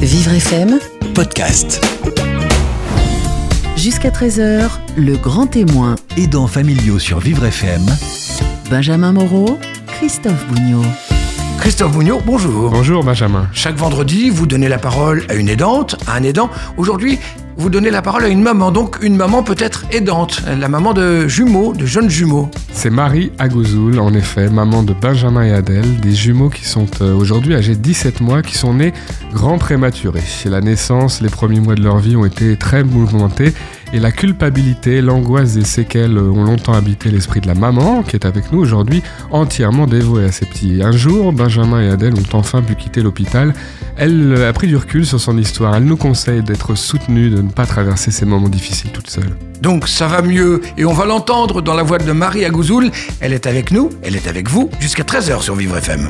Vivre FM, podcast. jusqu'à 13h, le grand témoin. Aidants familiaux sur Vivre FM. Benjamin Moreau, Christophe Bougnot. Christophe Bougnot, bonjour. Bonjour Benjamin. Chaque vendredi, vous donnez la parole à une aidante, à un aidant. Aujourd'hui, vous donnez la parole à une maman, donc une maman peut-être aidante, la maman de jumeaux, de jeunes jumeaux. C'est Marie Agouzoul, en effet, maman de Benjamin et Adèle, des jumeaux qui sont euh, aujourd'hui âgés de 17 mois, qui sont nés grands prématurés. Chez la naissance, les premiers mois de leur vie ont été très mouvementés et la culpabilité, l'angoisse des séquelles ont longtemps habité l'esprit de la maman, qui est avec nous aujourd'hui, entièrement dévouée à ses petits. Un jour, Benjamin et Adèle ont enfin pu quitter l'hôpital. Elle a pris du recul sur son histoire. Elle nous conseille d'être soutenue, de ne pas traverser ces moments difficiles toute seule. Donc ça va mieux et on va l'entendre dans la voix de Marie Agouzoul. Elle est avec nous, elle est avec vous, jusqu'à 13h sur Vivre FM.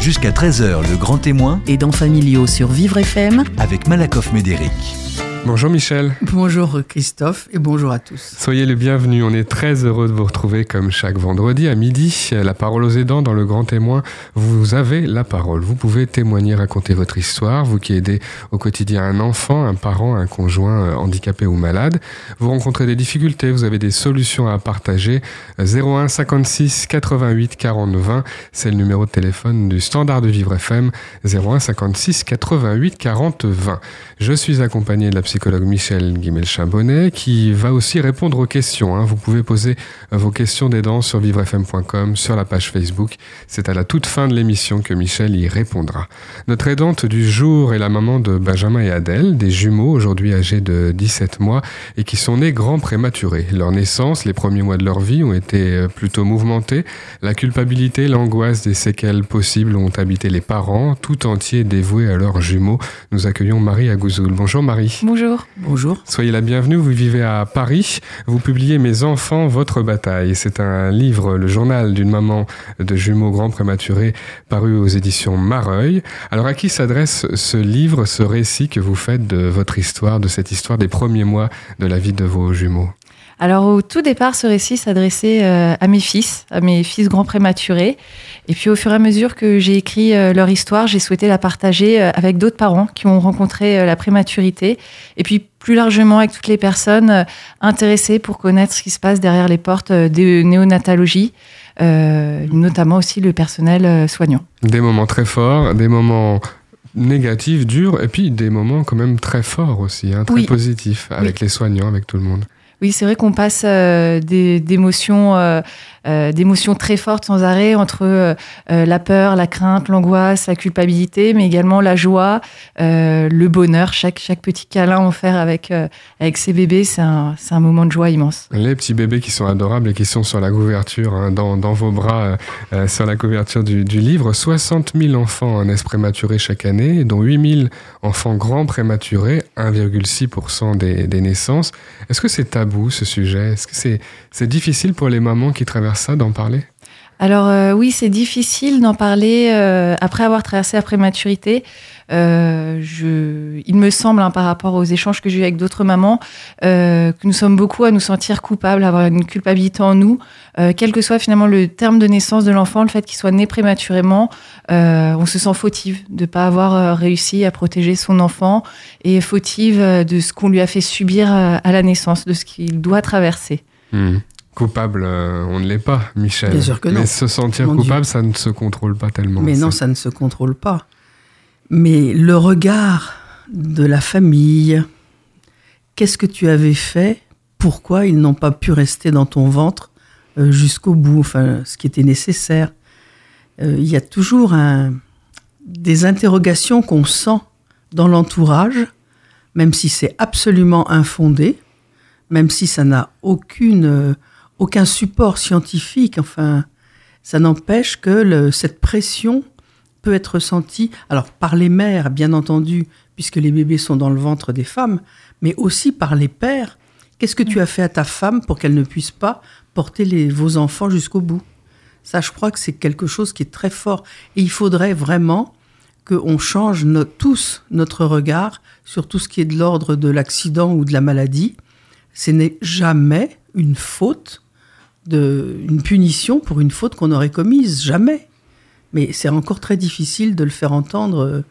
Jusqu'à 13h, le grand témoin Aidants familiaux sur Vivre FM, avec Malakoff Médéric. Bonjour Michel. Bonjour Christophe et bonjour à tous. Soyez les bienvenus, on est très heureux de vous retrouver comme chaque vendredi à midi. La parole aux aidants dans le grand témoin, vous avez la parole. Vous pouvez témoigner, raconter votre histoire, vous qui aidez au quotidien un enfant, un parent, un conjoint euh, handicapé ou malade. Vous rencontrez des difficultés, vous avez des solutions à partager. 01 56 88 40 20, c'est le numéro de téléphone du standard de Vivre FM. 01 56 88 40 20. Je suis accompagné de la psychologue Michel Guimel-Chambonnet qui va aussi répondre aux questions. hein. Vous pouvez poser euh, vos questions d'aidants sur vivrefm.com, sur la page Facebook. C'est à la toute fin de l'émission que Michel y répondra. Notre aidante du jour est la maman de Benjamin et Adèle, des jumeaux aujourd'hui âgés de 17 mois et qui sont nés grands prématurés. Leur naissance, les premiers mois de leur vie ont été euh, plutôt mouvementés. La culpabilité, l'angoisse des séquelles possibles ont habité les parents, tout entiers dévoués à leurs jumeaux. Nous accueillons Marie Agouzoul. Bonjour Marie. Bonjour. Soyez la bienvenue, vous vivez à Paris, vous publiez Mes enfants, votre bataille. C'est un livre, le journal d'une maman de jumeaux grands prématurés, paru aux éditions Mareuil. Alors à qui s'adresse ce livre, ce récit que vous faites de votre histoire, de cette histoire des premiers mois de la vie de vos jumeaux? Alors au tout départ, ce récit s'adressait euh, à mes fils, à mes fils grands prématurés. Et puis au fur et à mesure que j'ai écrit euh, leur histoire, j'ai souhaité la partager euh, avec d'autres parents qui ont rencontré la prématurité. Et puis plus largement avec toutes les personnes intéressées pour connaître ce qui se passe derrière les portes des néonatologies, euh, notamment aussi le personnel soignant. Des moments très forts, des moments négatifs, durs, et puis des moments quand même très forts aussi, hein, très Oui. positifs, avec les soignants, avec tout le monde. Oui, c'est vrai qu'on passe euh, des d'émotions, euh, d'émotions très fortes sans arrêt entre euh, euh, la peur, la crainte, l'angoisse, la culpabilité, mais également la joie, le bonheur. Chaque chaque petit câlin offert avec avec ses bébés, c'est un un moment de joie immense. Les petits bébés qui sont adorables et qui sont sur la couverture, hein, dans, dans vos bras, sur la couverture du, du livre. 60 000 enfants naissent prématurés chaque année, dont 8 000 enfants grands prématurés, 1,6% des, des naissances. Est-ce que c'est tabou ce sujet? Est-ce que c'est c'est difficile pour les mamans qui traversent ça d'en parler? Alors euh, oui, c'est difficile d'en parler euh, après avoir traversé la prématurité. Euh, je, il me semble, hein, par rapport aux échanges que j'ai eu avec d'autres mamans, euh, que nous sommes beaucoup à nous sentir coupables, à avoir une culpabilité en nous, euh, quel que soit finalement le terme de naissance de l'enfant, le fait qu'il soit né prématurément, euh, on se sent fautive de ne pas avoir réussi à protéger son enfant et fautive de ce qu'on lui a fait subir à la naissance, de ce qu'il doit traverser. Hmm. Coupable, euh, on ne l'est pas, Michel. Bien sûr que non. Mais se sentir Mon coupable, ça ne se contrôle pas tellement. Mais non, ça ne se contrôle pas. Mais le regard de la famille, qu'est-ce que tu avais fait? Pourquoi ils n'ont pas pu rester dans ton ventre euh, jusqu'au bout Enfin, ce qui était nécessaire? Euh, Il y a toujours un- des interrogations qu'on sent dans l'entourage, même si c'est absolument infondé, même si ça n'a aucune, aucun support scientifique. Enfin, ça n'empêche que cette pression peut être ressentie, alors par les mères, bien entendu, puisque les bébés sont dans le ventre des femmes, mais aussi par les pères. Qu'est-ce que tu as fait à ta femme pour qu'elle ne puisse pas porter vos enfants jusqu'au bout? Ça, je crois que c'est quelque chose qui est très fort. Et il faudrait vraiment qu'on change tous notre regard sur tout ce qui est de l'ordre de l'accident ou de la maladie. Ce n'est jamais une faute, de, une punition pour une faute qu'on aurait commise. Jamais. Mais c'est encore très difficile de le faire entendre euh,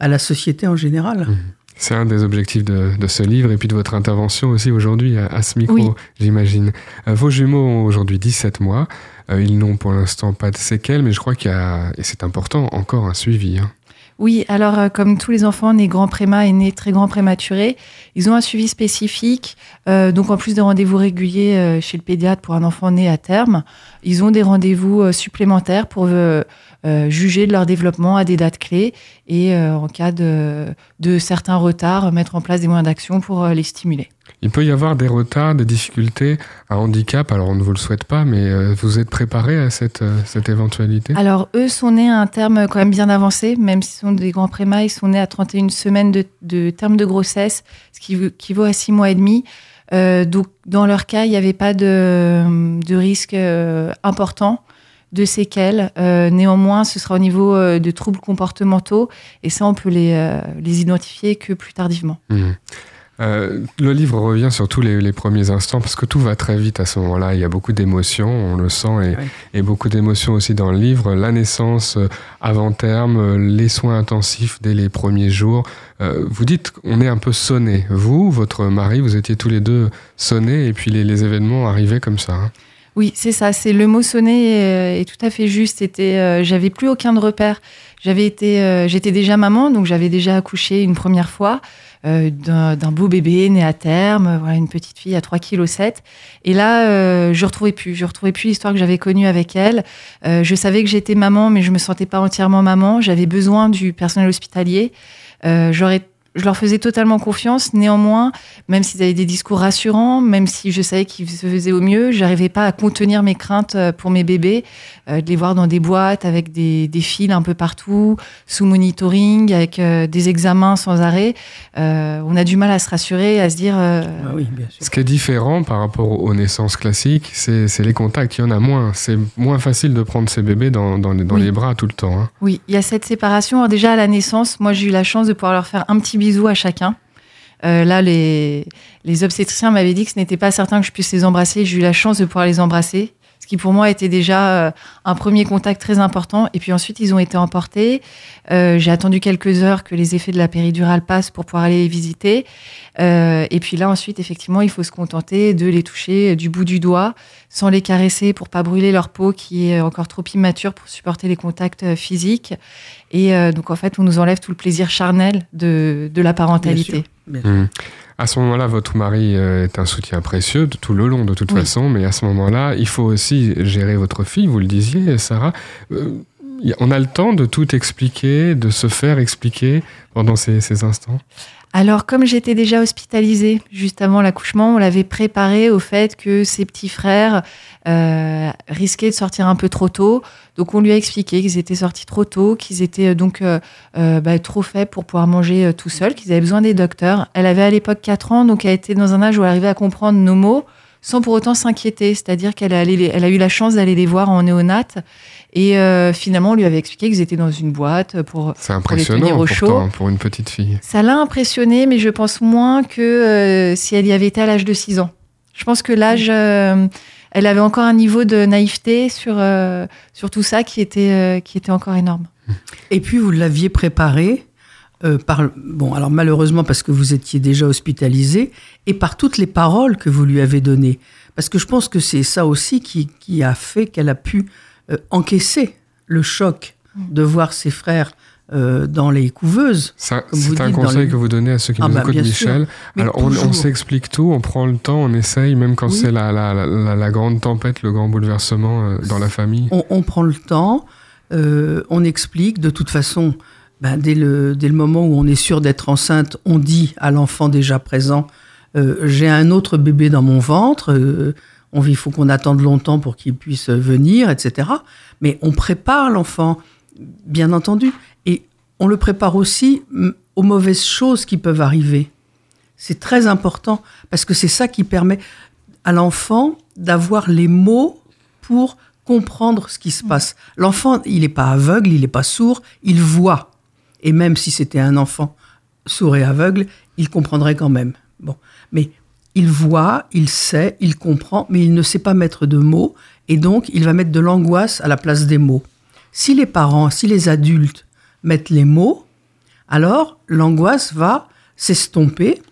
à la société en général. C'est un des objectifs de, de, ce livre et puis de votre intervention aussi aujourd'hui à, à, ce micro, Oui. j'imagine. Euh, vos jumeaux ont aujourd'hui 17 mois. Euh, ils n'ont pour l'instant pas de séquelles, mais je crois qu'il y a, et c'est important, encore un suivi. hein. Oui, alors euh, comme tous les enfants nés grands préma et nés très grands prématurés, ils ont un suivi spécifique. Euh, donc en plus des rendez-vous réguliers euh, chez le pédiatre pour un enfant né à terme, ils ont des rendez-vous supplémentaires pour juger de leur développement à des dates clés et en cas de, certains retards, mettre en place des moyens d'action pour les stimuler. Il peut y avoir des retards, des difficultés, un handicap. Alors on ne vous le souhaite pas, mais euh, vous êtes préparé à cette, euh, cette éventualité? Alors, eux sont nés à un terme quand même bien avancé, même s'ils sont des grands prémas, ils sont nés à 31 semaines de, de terme de grossesse, ce qui équivaut à 6 mois et demi. Euh, donc, dans leur cas, il n'y avait pas de, de risque euh, important de séquelles. Euh, néanmoins, ce sera au niveau euh, de troubles comportementaux, et ça, on peut les, euh, les identifier que plus tardivement. Mhm. Euh, le livre revient sur tous les, les premiers instants parce que tout va très vite à ce moment-là. Il y a beaucoup d'émotions, on le sent, et, Oui. et beaucoup d'émotions aussi dans le livre. La naissance euh, avant terme, euh, les soins intensifs dès les premiers jours. Euh, vous dites qu'on est un peu sonné. Vous, votre mari, vous étiez tous les deux sonnés et puis les, les événements arrivaient comme ça. hein. Oui, c'est ça. C'est le mot sonné est, est tout à fait juste. C'était, euh, j'avais plus aucun de repère. J'avais été, euh, j'étais déjà maman, donc j'avais déjà accouché une première fois euh, d'un d'un beau bébé né à terme, euh, voilà une petite fille à 3 kg 7. Et là, euh, je retrouvais plus, je retrouvais plus l'histoire que j'avais connue avec elle. Euh, je savais que j'étais maman, mais je me sentais pas entièrement maman. J'avais besoin du personnel hospitalier. Euh, j'aurais je leur faisais totalement confiance. Néanmoins, même s'ils avaient des discours rassurants, même si je savais qu'ils se faisaient au mieux, j'arrivais pas à contenir mes craintes euh, pour mes bébés, euh, de les voir dans des boîtes avec des, des fils un peu partout, sous monitoring, avec euh, des examens sans arrêt. Euh, on a du mal à se rassurer, à se dire. euh, Ah oui, bien sûr. Ce qui est différent par rapport aux naissances classiques, c'est c'est les contacts. Il y en a moins. C'est moins facile de prendre ses bébés dans, dans, les- dans Oui. les bras tout le temps. hein. Oui, il y a cette séparation. Alors déjà à la naissance, moi j'ai eu la chance de pouvoir leur faire un petit bisou à chacun. Euh, là, les, les obstétriciens m'avaient dit que ce n'était pas certain que je puisse les embrasser. J'ai eu la chance de pouvoir les embrasser, ce qui pour moi était déjà euh, un premier contact très important. Et puis ensuite, ils ont été emportés. Euh, J'ai attendu quelques heures que les effets de la péridurale passent pour pouvoir aller les visiter. Et puis là, ensuite, effectivement, il faut se contenter de les toucher du bout du doigt, sans les caresser pour pas brûler leur peau qui est encore trop immature pour supporter les contacts physiques. Et euh, donc, en fait, on nous enlève tout le plaisir charnel de, de la parentalité. Bien sûr. Mhm. À ce moment-là, votre mari euh, est un soutien précieux de tout le long, de toute Oui. façon. Mais à ce moment-là, il faut aussi gérer votre fille. Vous le disiez, Sarah. Euh, on a le temps de tout expliquer, de se faire expliquer pendant ces, ces instants? Alors, comme j'étais déjà hospitalisée juste avant l'accouchement, on l'avait préparé au fait que ses petits frères euh, risquaient de sortir un peu trop tôt. Donc, on lui a expliqué qu'ils étaient sortis trop tôt, qu'ils étaient euh, donc euh, euh, bah, trop faibles pour pouvoir manger euh, tout seuls, qu'ils avaient besoin des docteurs. Elle avait à l'époque 4 ans, donc elle était dans un âge où elle arrivait à comprendre nos mots sans pour autant s'inquiéter. C'est-à-dire qu'elle a eu la chance d'aller les voir en néonate. Et euh, finalement, on lui avait expliqué qu'ils étaient dans une boîte pour C'est les impressionnant tenir au pourtant chaud. pour une petite fille. ça l'a impressionné, mais je pense moins que euh, si elle y avait été à l'âge de 6 ans. Je pense que l'âge, euh, elle avait encore un niveau de naïveté sur, euh, sur tout ça qui était, euh, qui était encore énorme. Et puis vous l'aviez préparé euh, par bon alors malheureusement parce que vous étiez déjà hospitalisé et par toutes les paroles que vous lui avez données parce que je pense que c'est ça aussi qui, qui a fait qu'elle a pu euh, encaisser le choc de voir ses frères euh, dans les couveuses. Ça, Comme vous C'est un dites, conseil les- que vous donnez à ceux qui Ah nous bah, écoutent. Michel. Alors, on, s'explique tout, on prend le temps, on essaye, même quand Oui. c'est la, la, la, la- la grande tempête, le grand bouleversement euh, dans la famille. On, on prend le temps, euh, on explique. De toute façon, ben, dès, le, dès le moment où on est sûr d'être enceinte, on dit à l'enfant déjà présent euh, J'ai un autre bébé dans mon ventre. On, il faut qu'on attende longtemps pour qu'il puisse venir, etc. Mais on prépare l'enfant, bien entendu. Et on le prépare aussi mm, aux mauvaises choses qui peuvent arriver. C'est très important parce que c'est ça qui permet à l'enfant d'avoir les mots pour comprendre ce qui se passe. L'enfant, il n'est pas aveugle, il n'est pas sourd, il voit. Et même si c'était un enfant sourd et aveugle, il comprendrait quand même. Bon, mais il voit, il sait, il comprend, mais il ne sait pas mettre de mots, et donc il va mettre de l'angoisse à la place des mots. Si les parents, si les adultes mettent les mots, alors l'angoisse va s'estomper.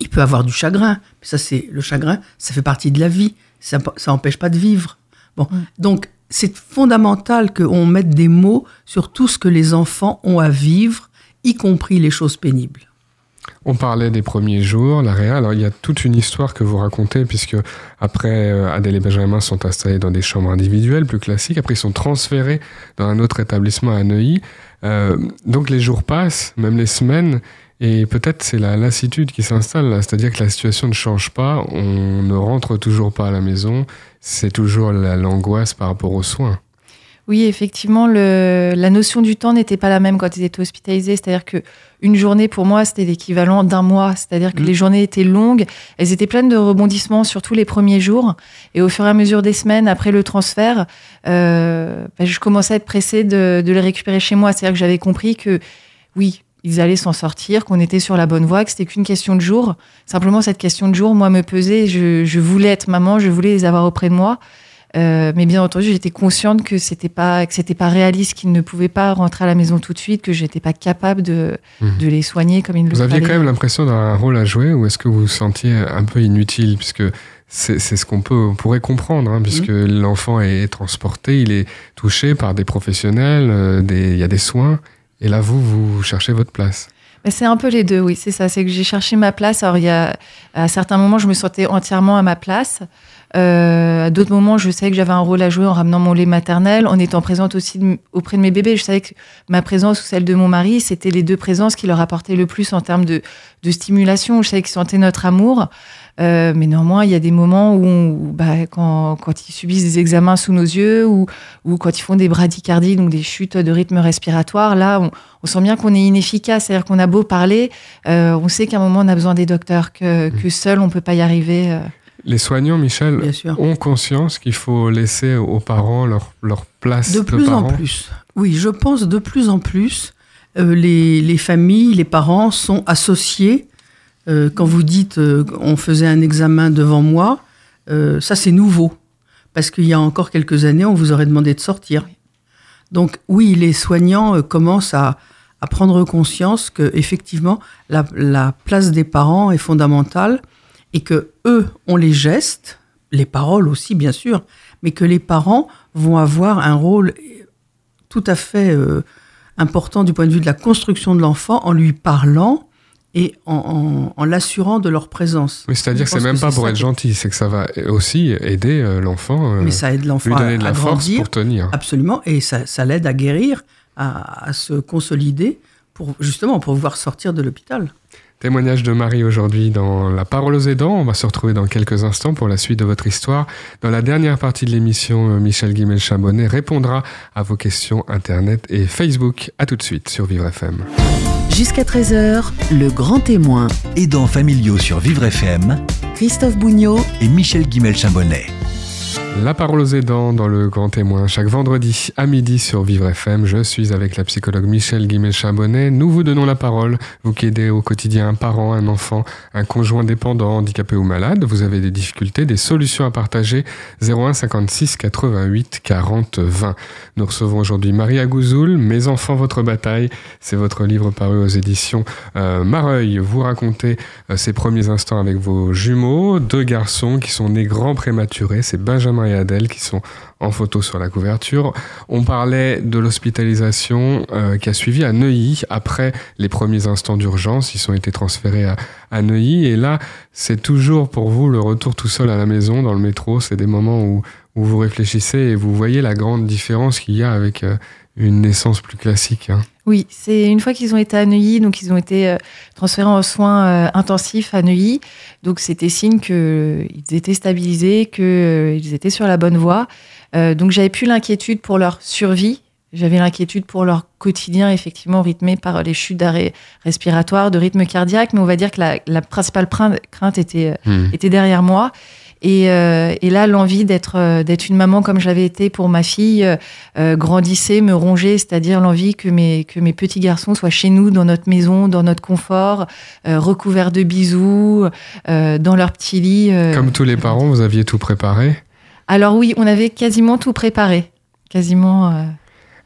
Il peut avoir du chagrin. Mais ça, c'est le chagrin, ça fait partie de la vie. Ça n'empêche pas de vivre. Bon, donc c'est fondamental qu'on mette des mots sur tout ce que les enfants ont à vivre, y compris les choses pénibles. On parlait des premiers jours, la réa. Alors, il y a toute une histoire que vous racontez, puisque après, euh, Adèle et Benjamin sont installés dans des chambres individuelles plus classiques. Après, ils sont transférés dans un autre établissement à Neuilly. Euh, donc, les jours passent, même les semaines, et peut-être c'est la lassitude qui s'installe C'est-à-dire que la situation ne change pas, on ne rentre toujours pas à la maison, c'est toujours l'angoisse par rapport aux soins. Oui, effectivement, la notion du temps n'était pas la même quand ils étaient hospitalisés. C'est-à-dire que une journée pour moi, c'était l'équivalent d'un mois. C'est-à-dire que mmh. les journées étaient longues, elles étaient pleines de rebondissements, surtout les premiers jours. Et au fur et à mesure des semaines après le transfert, euh, bah, je commençais à être pressée de, de les récupérer chez moi. C'est-à-dire que j'avais compris que oui, ils allaient s'en sortir, qu'on était sur la bonne voie, que c'était qu'une question de jour. Simplement, cette question de jour, moi, me pesait. Je, je voulais être maman, je voulais les avoir auprès de moi. Euh, mais bien entendu, j'étais consciente que c'était pas que c'était pas réaliste, qu'ils ne pouvaient pas rentrer à la maison tout de suite, que j'étais pas capable de, mhm. de les soigner comme il le Vous aviez quand même l'impression d'avoir un rôle à jouer, ou est-ce que vous vous sentiez un peu inutile, puisque c'est ce qu'on peut on pourrait comprendre, hein, puisque mhm. l'enfant est transporté, il est touché par des professionnels, euh, il y a des soins, et là vous vous cherchez votre place. C'est un peu les deux, oui, c'est ça. C'est que j'ai cherché ma place. Alors, il y a, à certains moments, je me sentais entièrement à ma place. Euh, à d'autres moments, je savais que j'avais un rôle à jouer en ramenant mon lait maternel, en étant présente aussi auprès de mes bébés. Je savais que ma présence ou celle de mon mari, c'était les deux présences qui leur apportaient le plus en termes de, de stimulation. Je savais qu'ils sentaient notre amour. Euh, mais néanmoins, il y a des moments où, bah, quand, quand, ils subissent des examens sous nos yeux ou, ou, quand ils font des bradycardies, donc des chutes de rythme respiratoire, là, on, on sent bien qu'on est inefficace. C'est-à-dire qu'on a beau parler, euh, on sait qu'à un moment, on a besoin des docteurs, que, mmh. que seul, on peut pas y arriver. Les soignants, Michel, ont conscience qu'il faut laisser aux parents leur, leur place de, plus en plus. Oui, je pense de plus en plus. Euh, les, les, familles, les parents sont associés. Euh, quand vous dites euh, on faisait un examen devant moi, ça c'est nouveau. Parce qu'il y a encore quelques années, on vous aurait demandé de sortir. Donc oui, les soignants commencent à, à, prendre conscience que effectivement la, la place des parents est fondamentale et que eux ont les gestes, les paroles aussi bien sûr, mais que les parents vont avoir un rôle tout à fait euh, important du point de vue de la construction de l'enfant en lui parlant et en, l'assurant de leur présence. Mais c'est-à-dire que c'est même pas pour être gentil, c'est que ça va aussi aider euh, l'enfant. Euh, mais ça aide l'enfant à, donner de la force pour tenir. Absolument, et ça, ça l'aide à guérir, à, à, se consolider, pour justement pour pouvoir sortir de l'hôpital. Témoignage de Marie aujourd'hui dans La parole aux aidants. On va se retrouver dans quelques instants pour la suite de votre histoire. Dans la dernière partie de l'émission, euh, Michel Guimel-Chabonnet répondra à vos questions Internet et Facebook. À tout de suite sur Vivre FM. Jusqu'à 13h, le grand témoin. Aidants familiaux sur Vivre FM. Christophe Bougnot et Michel Guimel-Chabonnet. La parole aux aidants dans le Grand Témoin. Chaque vendredi à midi sur Vivre FM, je suis avec la psychologue Michel Guimel-Chabonnet. Nous vous donnons la parole, vous qui aidez au quotidien un parent, un enfant, un conjoint dépendant, handicapé ou malade. Vous avez des difficultés, des solutions à partager. 01 56 88 40 20. Nous recevons aujourd'hui Maria Gouzoul, Mes enfants, votre bataille. C'est votre livre paru aux éditions euh, Mareuil. Vous racontez euh, premiers instants avec vos jumeaux, deux garçons qui sont nés grands prématurés. C'est Benjamin Adèle qui sont en photo sur la couverture. On parlait de l'hospitalisation euh, qui a suivi à Neuilly après les premiers instants d'urgence. Ils ont été transférés à, Neuilly et là, c'est toujours pour vous le retour tout seul à la maison dans le métro. C'est des moments où, où vous réfléchissez et vous voyez la grande différence qu'il y a avec euh, une naissance plus classique. Hein. Oui, c'est une fois qu'ils ont été à Neuilly, donc ils ont été euh, transférés en soins euh, intensifs à Neuilly. Donc c'était signe qu'ils euh, étaient stabilisés, qu'ils étaient sur la bonne voie. donc j'avais plus l'inquiétude pour leur survie. J'avais l'inquiétude pour leur quotidien, effectivement, rythmé par les chutes d'arrêt respiratoire, de rythme cardiaque. Mais on va dire que la, principale crainte était, hmm. était derrière moi. Et, euh, et là, l'envie d'être euh, d'être une maman comme j'avais été pour ma fille euh, grandissait, me rongeait, c'est-à-dire l'envie que mes que mes petits garçons soient chez nous, dans notre maison, dans notre confort, recouverts de bisous, dans leur petit lit. Comme tous les parents, vous aviez tout préparé? Alors oui, on avait quasiment tout préparé, quasiment.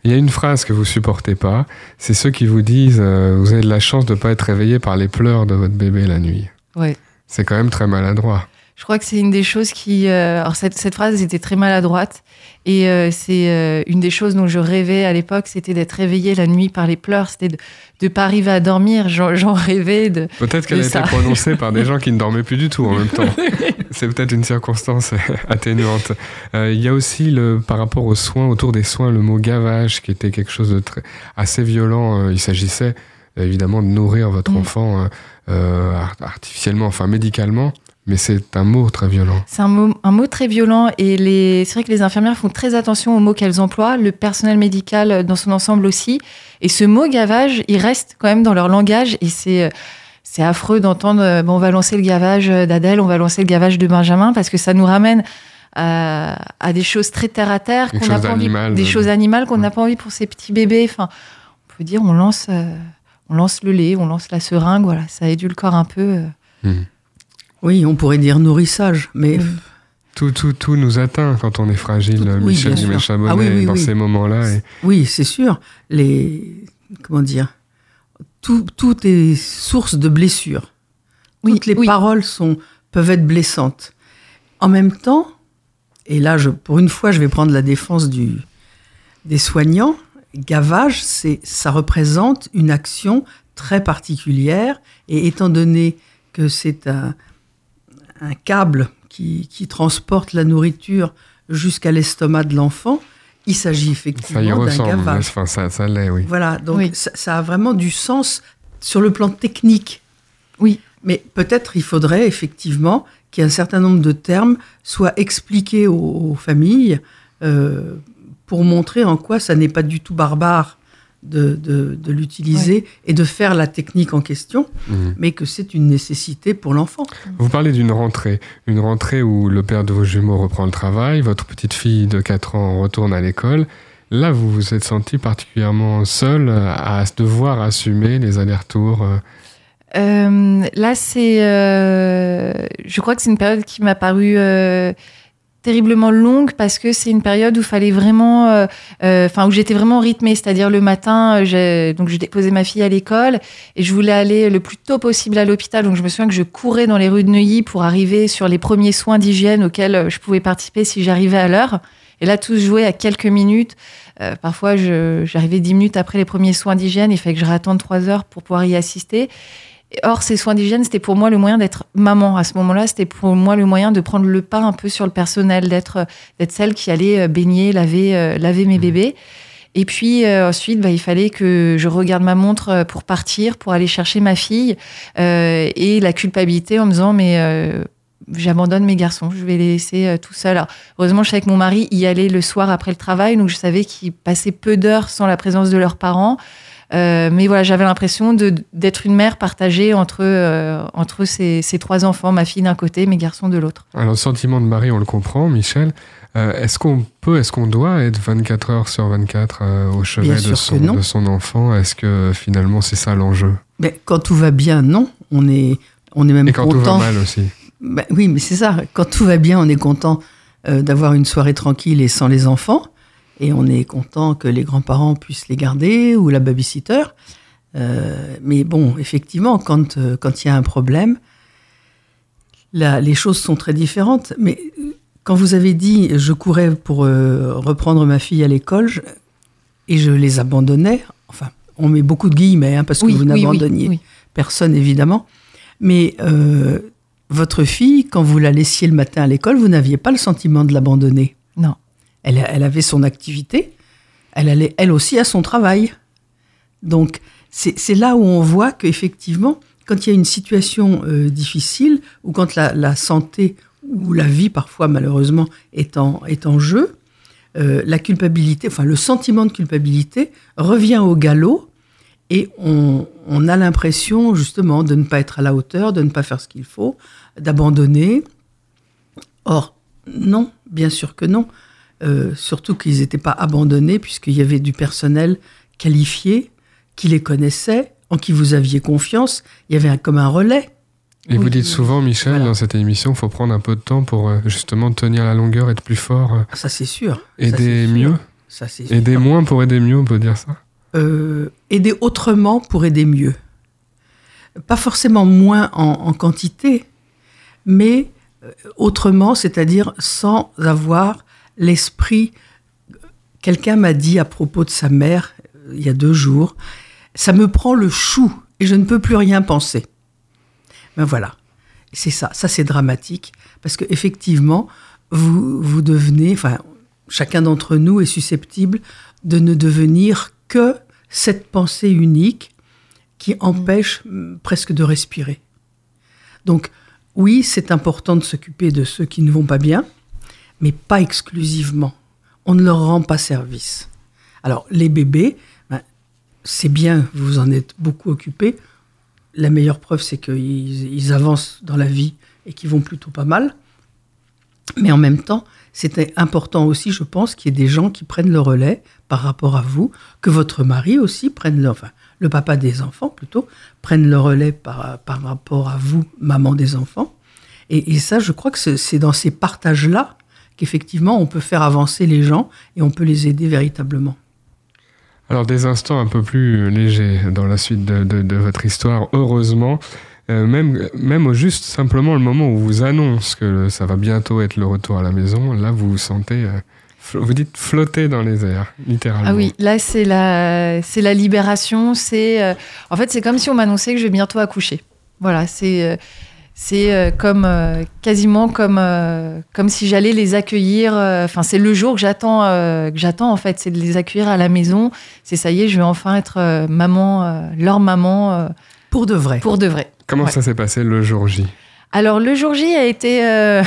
Il y a une phrase que vous supportez pas, c'est ceux qui vous disent euh, vous avez de la chance de ne pas être réveillé par les pleurs de votre bébé la nuit. Ouais. C'est quand même très maladroit. Je crois que c'est une des choses qui. euh, alors, cette, cette phrase était très maladroite. Et euh, c'est euh, une des choses dont je rêvais à l'époque, c'était d'être réveillée la nuit par les pleurs. C'était de ne pas arriver à dormir. J'en rêvais. De... Peut-être qu'elle a été prononcée par des gens qui ne dormaient plus du tout en même temps. C'est peut-être une circonstance atténuante. Il y a aussi, le, par rapport aux soins, autour des soins, le mot gavage, qui était quelque chose de très, assez violent. Il s'agissait évidemment de nourrir votre Mm. enfant art- artificiellement, enfin médicalement, mais c'est un mot très violent. C'est un mot, un mot très violent et les, c'est vrai que les infirmières font très attention aux mots qu'elles emploient, le personnel médical euh, dans son ensemble aussi. Et ce mot gavage, il reste quand même dans leur langage et c'est, euh, c'est affreux d'entendre euh, bon, on va lancer le gavage d'Adèle, on va lancer le gavage de Benjamin parce que ça nous ramène à, à des choses très terre à terre, qu'on n'a pas envie, des de- choses animales qu'on Ouais. n'a pas envie pour ces petits bébés. Enfin, on peut dire on lance, euh, on lance le lait, on lance la seringue, voilà, ça édulcore un peu. euh, Mhm. Oui, on pourrait dire nourrissage, mais. Tout, tout, tout nous atteint quand on est fragile, Tout- Michel Ah oui, oui, dans oui. ces moments-là. et- oui, c'est sûr. Les comment dire, tout, tout est source de blessures. Oui, Toutes les oui. paroles sont peuvent être blessantes. En même temps, et là, je, pour une fois, je vais prendre la défense du, des soignants. Gavage, c'est, ça représente une action très particulière, et étant donné que c'est un, un câble qui, qui transporte la nourriture jusqu'à l'estomac de l'enfant, il s'agit Ça y effectivement d'un ressemble, gavage. enfin, ça, ça l'est, oui. Voilà, donc Oui. ça, ça a vraiment du sens sur le plan technique. Oui. Mais peut-être il faudrait effectivement qu'il y ait un certain nombre de termes soient expliqués aux, aux familles euh, pour montrer en quoi ça n'est pas du tout barbare de, de- de l'utiliser et de faire la technique en question, Mhm. mais que c'est une nécessité pour l'enfant. Vous parlez d'une rentrée, une rentrée où le père de vos jumeaux reprend le travail, votre petite fille de 4 ans retourne à l'école. Là, vous vous êtes senti particulièrement seul à devoir assumer les allers-retours. euh, Euh, là, c'est, euh, je crois que c'est une période qui m'a paru euh, terriblement longue parce que c'est une période où fallait vraiment, euh, euh, enfin où j'étais vraiment rythmée, c'est-à-dire le matin, euh, donc je déposais ma fille à l'école et je voulais aller le plus tôt possible à l'hôpital. Donc je me souviens que je courais dans les rues de Neuilly pour arriver sur les premiers soins d'hygiène auxquels euh, je pouvais participer si j'arrivais à l'heure. Et là, tout se jouait à quelques minutes. Euh, parfois, j'arrivais dix minutes après les premiers soins d'hygiène. Il fallait que je réattende trois heures pour pouvoir y assister. Or, ces soins d'hygiène, c'était pour moi le moyen d'être maman. À ce moment-là, c'était pour moi le moyen de prendre le pas un peu sur le personnel, d'être d'être celle qui allait euh, baigner, laver, euh, laver mes bébés. Et puis euh, ensuite, bah, il fallait que je regarde ma montre euh, pour partir, pour aller chercher ma fille. Euh, et la culpabilité en me disant, mais euh, j'abandonne mes garçons, je vais les laisser euh, tout seuls. Alors, heureusement, je savais que mon mari y allait le soir après le travail, donc je savais qu'ils passaient peu d'heures sans la présence de leurs parents. Euh, mais voilà, j'avais l'impression d'être une mère partagée entre, euh, entre ces, ces trois enfants, ma fille d'un côté, mes garçons de l'autre. Alors, le sentiment de Marie, on le comprend, Michel. Euh, est-ce qu'on peut, est-ce qu'on doit être 24 heures sur 24 euh, au chevet de son, de son enfant? Est-ce que finalement c'est ça l'enjeu? Mais quand tout va bien, non. On est, on est même Et quand tout va content. mal aussi Ben oui, mais c'est ça. Quand tout va bien, on est content euh, d'avoir une soirée tranquille et sans les enfants. Et on est content que les grands-parents puissent les garder ou la babysitter. Euh, mais bon, effectivement, quand euh, quand il y a un problème, là, les choses sont très différentes. Mais quand vous avez dit, je courais pour euh, reprendre ma fille à l'école je- et je les abandonnais, enfin, on met beaucoup de guillemets hein, parce que vous n'abandonniez oui. personne évidemment. Mais euh, votre fille, quand vous la laissiez le matin à l'école, vous n'aviez pas le sentiment de l'abandonner? Non. Elle, avait son activité, elle allait elle aussi à son travail. Donc c'est là où on voit qu'effectivement, quand il y a une situation euh, difficile, ou quand la, santé ou la vie parfois malheureusement est en, est en jeu, euh, la culpabilité, enfin le sentiment de culpabilité revient au galop et on a l'impression justement de ne pas être à la hauteur, de ne pas faire ce qu'il faut, d'abandonner. Or, non, bien sûr que non. Euh, surtout qu'ils n'étaient pas abandonnés puisqu'il y avait du personnel qualifié qui les connaissait, en qui vous aviez confiance. Il y avait un, comme un relais. Et vous dites souvent, Michel, Voilà. dans cette émission, il faut prendre un peu de temps pour euh, justement tenir la longueur, être plus fort, euh, Ça, c'est sûr. Ça, aider sûr. mieux. Ça, c'est sûr. Aider moins pour aider mieux, on peut dire ça Euh, aider autrement pour aider mieux. Pas forcément moins en, en quantité, mais autrement, c'est-à-dire sans avoir l'esprit. Quelqu'un m'a dit à propos de sa mère, euh, il y a deux jours, ça me prend le chou et je ne peux plus rien penser. Ben voilà, c'est ça, ça c'est dramatique, parce que effectivement, vous, vous devenez, enfin, chacun d'entre nous est susceptible de ne devenir que cette pensée unique qui empêche mm, presque de respirer. Donc, oui, c'est important de s'occuper de ceux qui ne vont pas bien, mais pas exclusivement. On ne leur rend pas service. Alors, les bébés, ben, c'est bien, vous en êtes beaucoup occupés. La meilleure preuve, c'est qu'ils ils avancent dans la vie et qu'ils vont plutôt pas mal. Mais en même temps, c'était important aussi, je pense, qu'il y ait des gens qui prennent le relais par rapport à vous, que votre mari aussi prenne le, enfin, le papa des enfants plutôt, prenne le relais par, par rapport à vous, maman des enfants. Et, ça, je crois que c'est dans ces partages-là qu'effectivement on peut faire avancer les gens et on peut les aider véritablement. Alors des instants un peu plus légers dans la suite de, de- de votre histoire, heureusement, euh, même, même au juste simplement le moment où vous annonce que ça va bientôt être le retour à la maison, là vous vous sentez, euh, vous dites flotter dans les airs, littéralement. Ah oui, là c'est la, c'est la libération. C'est, euh, en fait, c'est comme si on m'annonçait que je vais bientôt accoucher. Voilà, c'est, euh, c'est euh, comme euh, quasiment comme, euh, comme si j'allais les accueillir. euh, Enfin, c'est le jour que j'attends, euh, que j'attends en fait, c'est de les accueillir à la maison. C'est ça y est, je vais enfin être euh, maman, euh, leur maman euh, Pour de vrai. pour de vrai. Comment Ouais. ça s'est passé le jour J? Alors le jour J a été euh,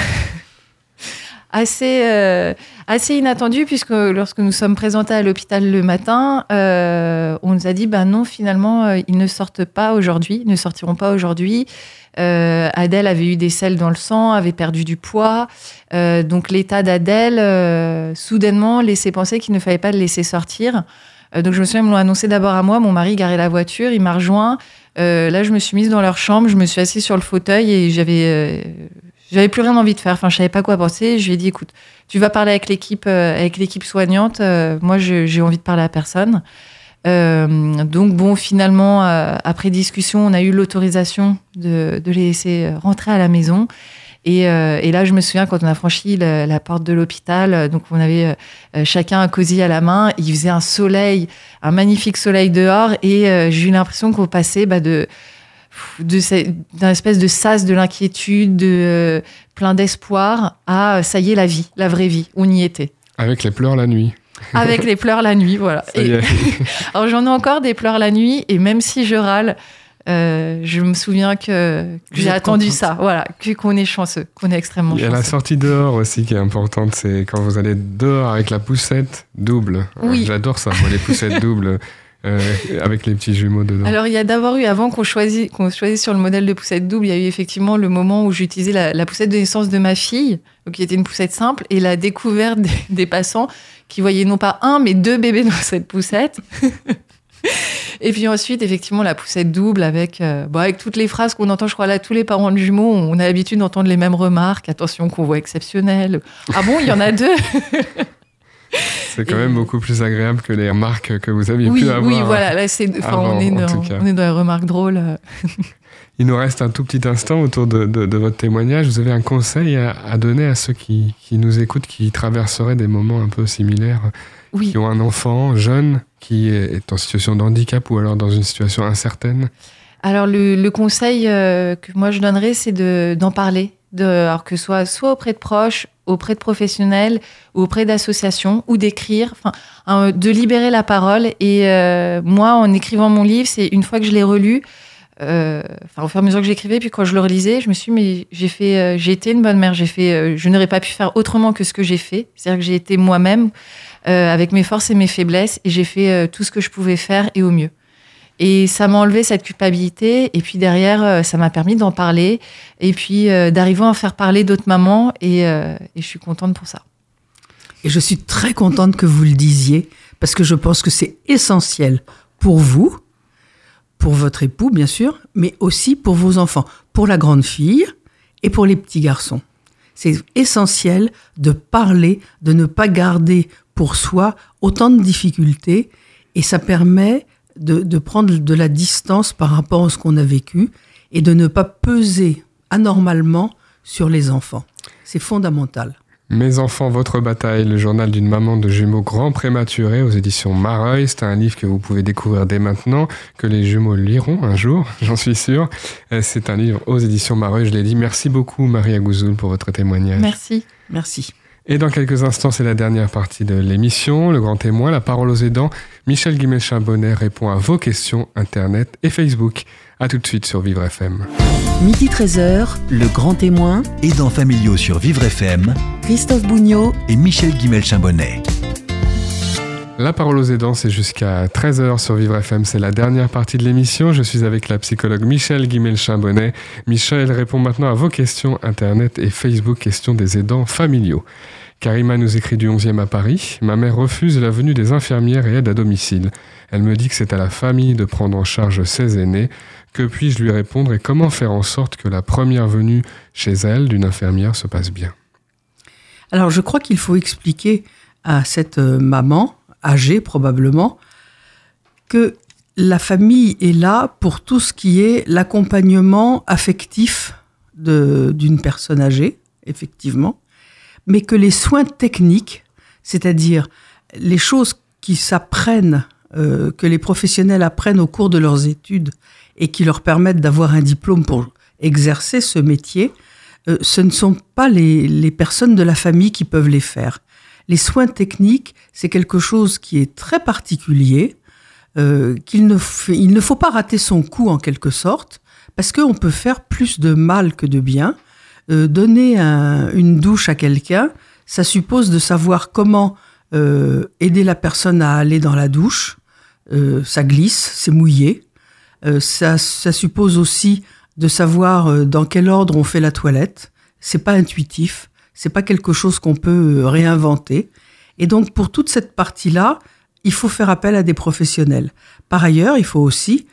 assez, euh, assez inattendu puisque lorsque nous sommes présentés à l'hôpital le matin, euh, on nous a dit bah non finalement ils ne sortent pas aujourd'hui, ils ne sortiront pas aujourd'hui. Euh, Adèle avait eu des selles dans le sang, avait perdu du poids, Euh, donc l'état d'Adèle euh, soudainement laissait penser qu'il ne fallait pas le laisser sortir. Donc je me souviens, ils me l'ont annoncé d'abord à moi, mon mari garait la voiture, il m'a rejoint. Là, je me suis mise dans leur chambre, je me suis assise sur le fauteuil et j'avais, j'avais plus rien envie de faire. Enfin, je savais pas quoi penser. Je lui ai dit, écoute, tu vas parler avec l'équipe, avec l'équipe soignante. Moi, j'ai envie de parler à personne. Euh, donc bon, finalement, euh, après discussion, on a eu l'autorisation de, les laisser euh, rentrer à la maison. Et, là, je me souviens quand on a franchi la, porte de l'hôpital, donc on avait chacun un cosy à la main. Il faisait un soleil, un magnifique soleil dehors, et j'ai eu l'impression qu'on passait bah, d'un espèce de sas de l'inquiétude, de plein d'espoir, à ça y est la vie, la vraie vie. On y était. Avec les pleurs la nuit. Avec les pleurs la nuit, voilà. Et- alors j'en ai encore des pleurs la nuit et même si je râle, euh, je me souviens que, j'ai attendu contente. ça, voilà, qu'on est chanceux, qu'on est extrêmement Il y a la chanceux. sortie dehors aussi qui est importante, c'est quand vous allez dehors avec la poussette double. Oui. J'adore ça, moi, les poussettes doubles, euh, avec les petits jumeaux dedans. Alors il y a d'abord eu, avant qu'on choisisse, qu'on choisisse sur le modèle de poussette double, il y a eu effectivement le moment où j'utilisais la, poussette de naissance de ma fille, qui était une poussette simple, et la découverte des, des passants qui voyaient non pas un, mais deux bébés dans cette poussette. Et puis ensuite, effectivement, la poussette double avec, euh, bon, avec toutes les phrases qu'on entend, je crois, là, tous les parents de jumeaux, on a l'habitude d'entendre les mêmes remarques. Attention, qu'on voit exceptionnel. Ah bon, il y en a deux? C'est quand même beaucoup plus agréable que les remarques que vous aviez Oui, pu avoir. oui, voilà. Là, c'est, on, est dans, tout cas. on est dans les remarques drôles. euh. Il nous reste un tout petit instant autour de, de- de votre témoignage. Vous avez un conseil à, à donner à ceux qui, qui nous écoutent, qui traverseraient des moments un peu similaires, Oui. qui ont un enfant jeune qui est en situation de handicap ou alors dans une situation incertaine? Alors le, le conseil euh, que moi je donnerais, c'est de, d'en parler, de, alors que ce soit soit auprès de proches, auprès de professionnels, ou auprès d'associations, ou d'écrire, hein, de libérer la parole. Et euh, moi, en écrivant mon livre, c'est une fois que je l'ai relu, euh, enfin au fur et à mesure que j'écrivais, puis quand je le relisais, je me suis dit, mais j'ai fait, euh, j'ai été une bonne mère. J'ai fait, euh, je n'aurais pas pu faire autrement que ce que j'ai fait. C'est-à-dire que j'ai été moi-même euh, avec mes forces et mes faiblesses, et j'ai fait tout ce que je pouvais faire et au mieux. Et ça m'a enlevé cette culpabilité. Et puis derrière, euh, ça m'a permis d'en parler. Et puis euh, d'arriver à en faire parler d'autres mamans. Euh, et je suis contente pour ça. Et je suis très contente que vous le disiez, parce que je pense que c'est essentiel pour vous, pour votre époux, bien sûr, mais aussi pour vos enfants, pour la grande fille et pour les petits garçons. C'est essentiel de parler, de ne pas garder pour soi autant de difficultés et ça permet de, de prendre de la distance par rapport à ce qu'on a vécu et de ne pas peser anormalement sur les enfants. C'est fondamental. Mes enfants, votre bataille, le journal d'une maman de jumeaux grands prématurés aux éditions Mareuil. C'est un livre que vous pouvez découvrir dès maintenant, que les jumeaux liront un jour, j'en suis sûr. Euh, C'est un livre aux éditions Mareuil, je l'ai dit. Merci beaucoup, Maria Gouzoul, pour votre témoignage. Merci. Merci. Et dans quelques instants, c'est la dernière partie de l'émission, le grand témoin, la parole aux aidants. Michel Guimel-Chambonnet répond à vos questions Internet et Facebook. À tout de suite sur Vivre FM. Midi 13h, le grand témoin, Aidants familiaux sur Vivre FM Christophe Bougnot, et Michel Guimel-Chambonnet. La parole aux aidants, c'est jusqu'à 13h sur Vivre FM. C'est la dernière partie de l'émission. Je suis avec la psychologue Michel Guimel-Chambonnet. Michel répond maintenant à vos questions Internet et Facebook, questions des aidants familiaux. Karima nous écrit du 11e à Paris. Ma mère refuse la venue des infirmières et aide à domicile. Elle me dit que c'est à la famille de prendre en charge ses aînés. Que puis-je lui répondre et comment faire en sorte que la première venue chez elle d'une infirmière se passe bien? Alors je crois qu'il faut expliquer à cette euh, maman, âgée probablement, que la famille est là pour tout ce qui est l'accompagnement affectif d'une personne âgée, effectivement, mais que les soins techniques, c'est-à-dire les choses qui s'apprennent, euh, que les professionnels apprennent au cours de leurs études et qui leur permettent d'avoir un diplôme pour exercer ce métier, euh, ce ne sont pas les, les personnes de la famille qui peuvent les faire. Les soins techniques, c'est quelque chose qui est très particulier, euh, qu'il ne, il ne faut pas rater son coup en quelque sorte, parce qu'on peut faire plus de mal que de bien. Euh, donner un- une douche à quelqu'un, ça suppose de savoir comment euh, aider la personne à aller dans la douche. Euh, ça glisse, c'est mouillé. Euh, ça, ça suppose aussi de savoir euh, dans quel ordre on fait la toilette. C'est pas intuitif, c'est pas quelque chose qu'on peut euh, réinventer. Et donc pour toute cette partie-là, il faut faire appel à des professionnels. Par ailleurs, il faut aussi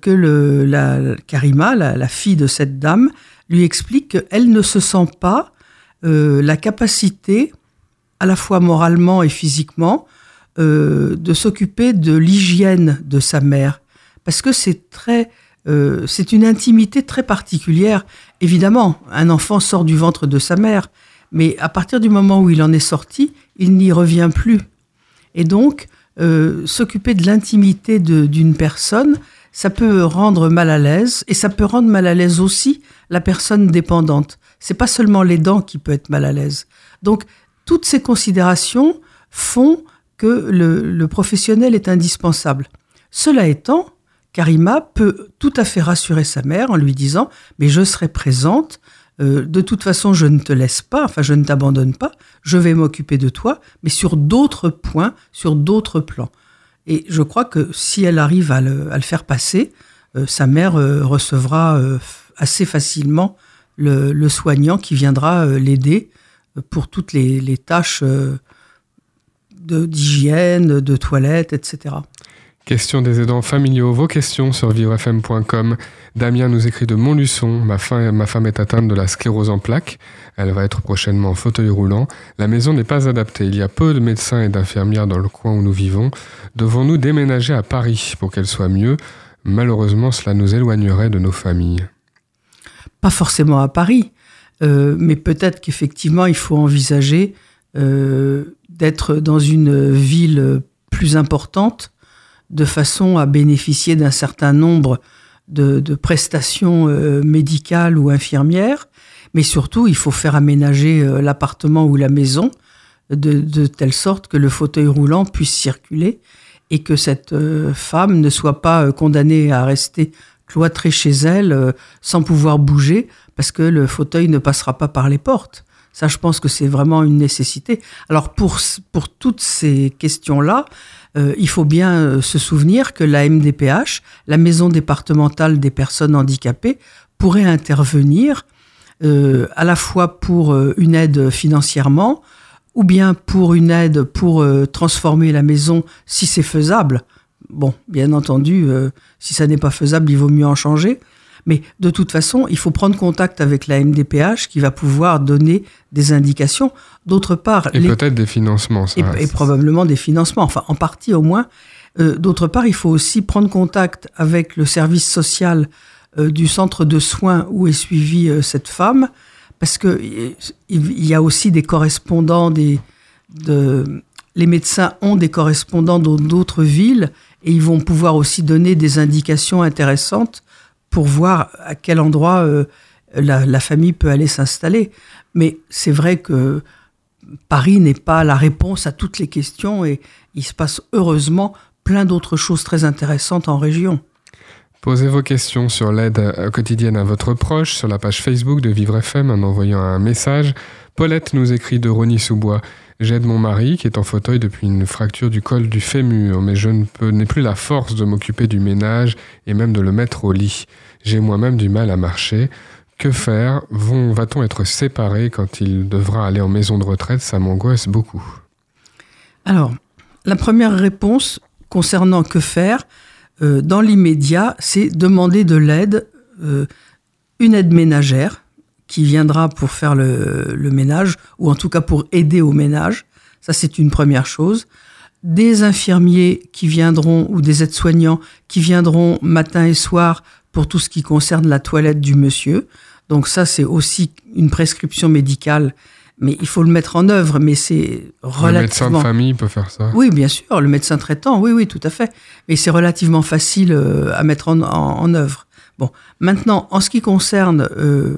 que le, la, Karima, la, la fille de cette dame, lui explique qu'elle ne se sent pas euh, la capacité, à la fois moralement et physiquement, euh, de s'occuper de l'hygiène de sa mère, parce que c'est très, euh, c'est une intimité très particulière. Évidemment, un enfant sort du ventre de sa mère, mais à partir du moment où il en est sorti, il n'y revient plus. Et donc, s'occuper de l'intimité d'une personne, ça peut rendre mal à l'aise, et ça peut rendre mal à l'aise aussi la personne dépendante. C'est pas seulement l'aidant qui peut être mal à l'aise. Donc, toutes ces considérations font que le, le professionnel est indispensable. Cela étant, Karima peut tout à fait rassurer sa mère en lui disant Mais je serai présente, euh, de toute façon, je ne te laisse pas, enfin, je ne t'abandonne pas, je vais m'occuper de toi, mais sur d'autres points, sur d'autres plans. Et je crois que si elle arrive à le, faire passer, euh, sa mère euh, recevra euh, assez facilement le, soignant qui viendra l'aider pour toutes les, tâches d'hygiène, de toilette, etc. Question des aidants familiaux, vos questions sur vivrefm.com. Damien nous écrit de Montluçon. Ma, femme est atteinte de la sclérose en plaques. Elle va être prochainement en fauteuil roulant. La maison n'est pas adaptée. Il y a peu de médecins et d'infirmières dans le coin où nous vivons. Devons-nous déménager à Paris pour qu'elle soit mieux? Malheureusement, cela nous éloignerait de nos familles. Pas forcément à Paris, euh, mais peut-être qu'effectivement, il faut envisager euh, d'être dans une ville plus importante de façon à bénéficier d'un certain nombre de, prestations euh, médicales ou infirmières. Mais surtout, il faut faire aménager euh, l'appartement ou la maison de, telle sorte que le fauteuil roulant puisse circuler et que cette euh, femme ne soit pas condamnée à rester cloîtrée chez elle sans pouvoir bouger parce que le fauteuil ne passera pas par les portes. Ça, je pense que c'est vraiment une nécessité. Alors pour, pour toutes ces questions-là, euh, il faut bien euh, se souvenir que la MDPH, la Maison départementale des personnes handicapées, pourrait intervenir euh, à la fois pour une aide financièrement, ou bien pour une aide pour transformer la maison si c'est faisable. Bon, bien entendu, si ça n'est pas faisable, il vaut mieux en changer. Mais de toute façon, il faut prendre contact avec la MDPH qui va pouvoir donner des indications. D'autre part, Et peut-être des financements, ça et, et probablement des financements, enfin en partie au moins. Euh, D'autre part, il faut aussi prendre contact avec le service social euh, du centre de soins où est suivie euh, cette femme, parce que il y a aussi des correspondants, des, de, les médecins ont des correspondants dans d'autres villes et ils vont pouvoir aussi donner des indications intéressantes pour voir à quel endroit euh, la, famille peut aller s'installer. Mais c'est vrai que Paris n'est pas la réponse à toutes les questions et il se passe heureusement plein d'autres choses très intéressantes en région. Posez vos questions sur l'aide quotidienne à votre proche sur la page Facebook de Vivre FM en envoyant un message. Paulette nous écrit de Rony-sous-Bois. J'aide mon mari qui est en fauteuil depuis une fracture du col du fémur, mais je ne peux- n'ai plus la force de m'occuper du ménage et même de le mettre au lit. J'ai moi-même du mal à marcher. Que faire? Vont- Va-t-on être séparés quand il devra aller en maison de retraite? Ça m'angoisse beaucoup. Alors, la première réponse concernant que faire, euh, dans l'immédiat, c'est demander de l'aide, euh, une aide ménagère qui viendra pour faire le, le ménage, ou en tout cas pour aider au ménage. Ça, c'est une première chose. Des infirmiers qui viendront, ou des aides-soignants qui viendront matin et soir pour tout ce qui concerne la toilette du monsieur. Donc ça, c'est aussi une prescription médicale, mais il faut le mettre en œuvre, mais c'est Le médecin de relativement... famille peut faire ça. Oui, bien sûr, le médecin traitant, oui, oui, tout à fait. Mais c'est relativement facile euh, à mettre en, en- en œuvre. Bon, maintenant, en ce qui concerne euh,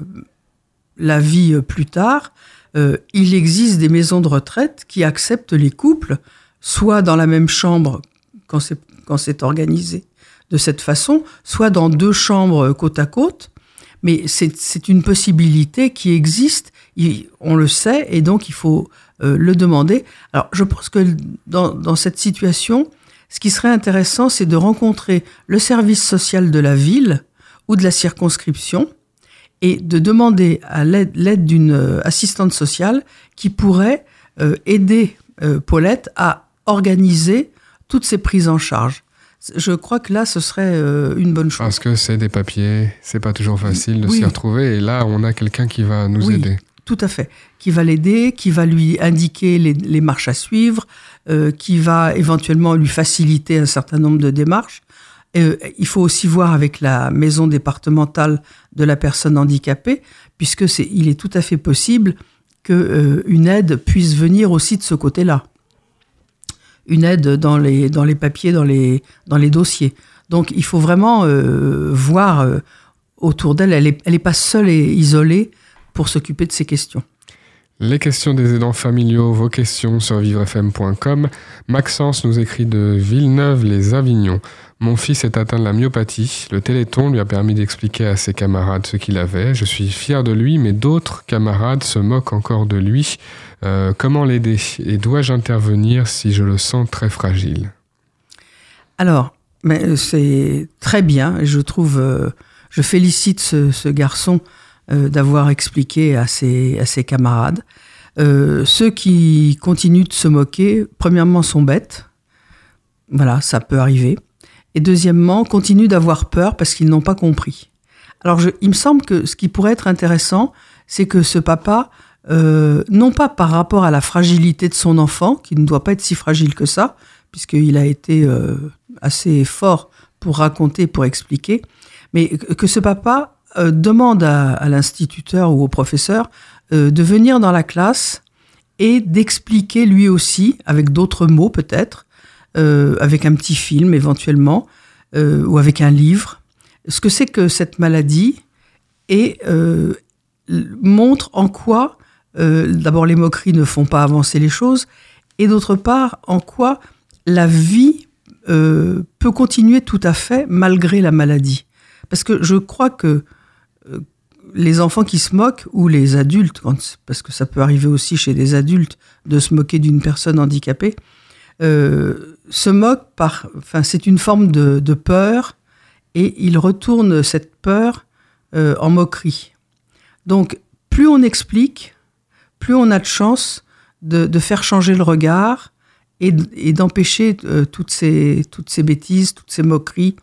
la vie euh, plus tard, euh, il existe des maisons de retraite qui acceptent les couples, soit dans la même chambre quand c'est quand c'est organisé de cette façon, soit dans deux chambres euh, côte à côte. Mais c'est c'est une possibilité qui existe, on le sait, et donc il faut euh, le demander. Alors, je pense que dans, dans cette situation, ce qui serait intéressant, c'est de rencontrer le service social de la ville ou de la circonscription et de demander à l'aide d'une euh, assistante sociale qui pourrait euh, aider euh, Paulette à organiser toutes ces prises en charge. Je crois que là, ce serait euh, une bonne chose. Parce que c'est des papiers, c'est pas toujours facile de Oui. s'y retrouver. Et là, on a quelqu'un qui va nous Oui. aider. Tout à fait. Qui va l'aider, qui va lui indiquer les, les marches à suivre, qui va éventuellement lui faciliter un certain nombre de démarches. Euh, il faut aussi voir avec la maison départementale de la personne handicapée, puisque c'est, il est tout à fait possible que euh, une aide puisse venir aussi de ce côté-là. Une aide dans les, papiers, dans les, dossiers. Donc il faut vraiment euh, voir euh, autour d'elle. Elle n'est pas seule et isolée pour s'occuper de ces questions. Les questions des aidants familiaux, vos questions sur vivrefm.com. Maxence nous écrit de Villeneuve-les-Avignon. Mon fils est atteint de la myopathie. Le téléthon lui a permis d'expliquer à ses camarades ce qu'il avait. Je suis fier de lui, mais d'autres camarades se moquent encore de lui. Euh, comment l'aider Et dois-je intervenir si je le sens très fragile? Alors, mais euh, c'est très bien. Je trouve, euh, je félicite ce, garçon d'avoir expliqué à ses, camarades. Ceux qui continuent de se moquer, premièrement, sont bêtes. Voilà, ça peut arriver. Et deuxièmement, continuent d'avoir peur parce qu'ils n'ont pas compris. Alors, je, il me semble que ce qui pourrait être intéressant, c'est que ce papa, euh, non pas par rapport à la fragilité de son enfant, qui ne doit pas être si fragile que ça, puisqu'il a été euh, assez fort pour raconter, pour expliquer, mais que ce papa euh, demande à, à l'instituteur ou au professeur euh, de venir dans la classe et d'expliquer lui aussi, avec d'autres mots peut-être, avec un petit film éventuellement, euh, ou avec un livre, ce que c'est que cette maladie et euh, montre en quoi, euh, d'abord les moqueries ne font pas avancer les choses, et d'autre part en quoi la vie euh, peut continuer tout à fait malgré la maladie. Parce que je crois que euh, les enfants qui se moquent, ou les adultes, parce que ça peut arriver aussi chez des adultes de se moquer d'une personne handicapée, se moquent par... Enfin, c'est une forme de, de peur, et ils retournent cette peur euh, en moquerie. Donc, plus on explique, plus on a de chance de, de faire changer le regard et d'empêcher euh, toutes, ces, toutes ces bêtises, toutes ces moqueries,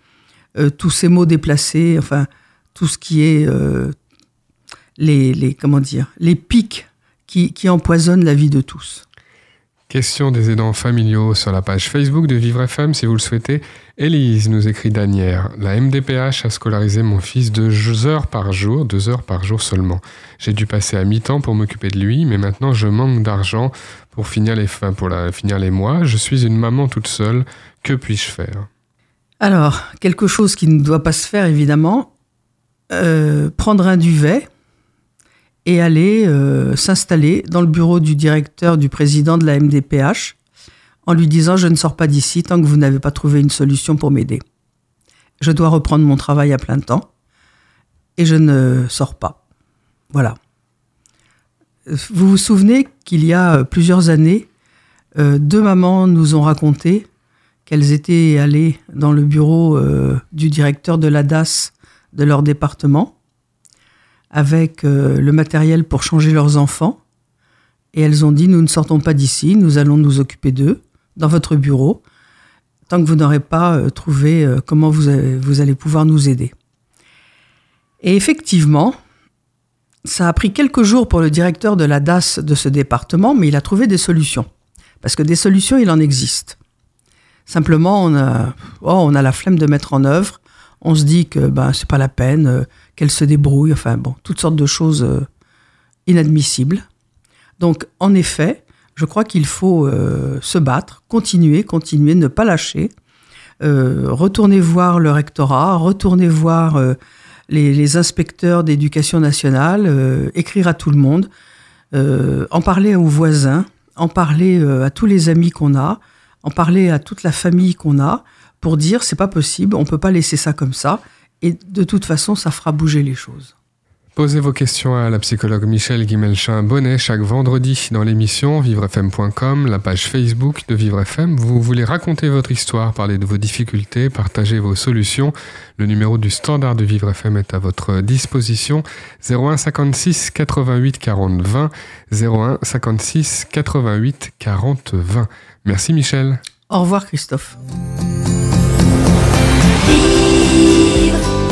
euh, tous ces mots déplacés, enfin, tout ce qui est euh, les, les, comment dire, les pics qui, qui empoisonnent la vie de tous. Question des aidants familiaux sur la page Facebook de Vivre FM si vous le souhaitez. Élise nous écrit Danière. La MDPH a scolarisé mon fils deux heures par jour, deux heures par jour seulement. J'ai dû passer à mi-temps pour m'occuper de lui, mais maintenant je manque d'argent pour finir les pour finir les mois. Je suis une maman toute seule. Que puis-je faire? Alors, quelque chose qui ne doit pas se faire évidemment, euh, prendre un duvet et aller euh, s'installer dans le bureau du directeur, du président de la MDPH, en lui disant je ne sors pas d'ici tant que vous n'avez pas trouvé une solution pour m'aider. Je dois reprendre mon travail à plein temps et je ne sors pas. Voilà. Vous vous souvenez qu'il y a plusieurs années, euh, deux mamans nous ont raconté qu'elles étaient allées dans le bureau euh, du directeur de la DAS de leur département avec euh, le matériel pour changer leurs enfants. Et elles ont dit, nous ne sortons pas d'ici, nous allons nous occuper d'eux dans votre bureau, tant que vous n'aurez pas euh, trouvé euh, comment vous, vous allez pouvoir nous aider. Et effectivement, ça a pris quelques jours pour le directeur de la DAS de ce département, mais il a trouvé des solutions. Parce que des solutions, il en existe. Simplement, on a, oh, la flemme de mettre en œuvre. On se dit que ben, c'est pas la peine qu'elle se débrouille, enfin bon, toutes sortes de choses euh, inadmissibles. Donc, en effet, je crois qu'il faut euh, se battre, continuer, continuer, ne pas lâcher, euh, retourner voir le rectorat, retourner voir les, les, inspecteurs d'éducation nationale, écrire à tout le monde, en parler aux voisins, en parler à tous les amis qu'on a, en parler à toute la famille qu'on a, pour dire c'est pas possible, on peut pas laisser ça comme ça. Et de toute façon, ça fera bouger les choses. Posez vos questions à la psychologue Michel Guimelchin-Bonnet chaque vendredi dans l'émission vivrefm.com, la page Facebook de Vivre FM. Vous voulez raconter votre histoire, parler de vos difficultés, partager vos solutions. Le numéro du standard de Vivre FM est à votre disposition. 01 56 88 40 20. 01 56 88 40 20. Merci Michel. Au revoir Christophe. Vivre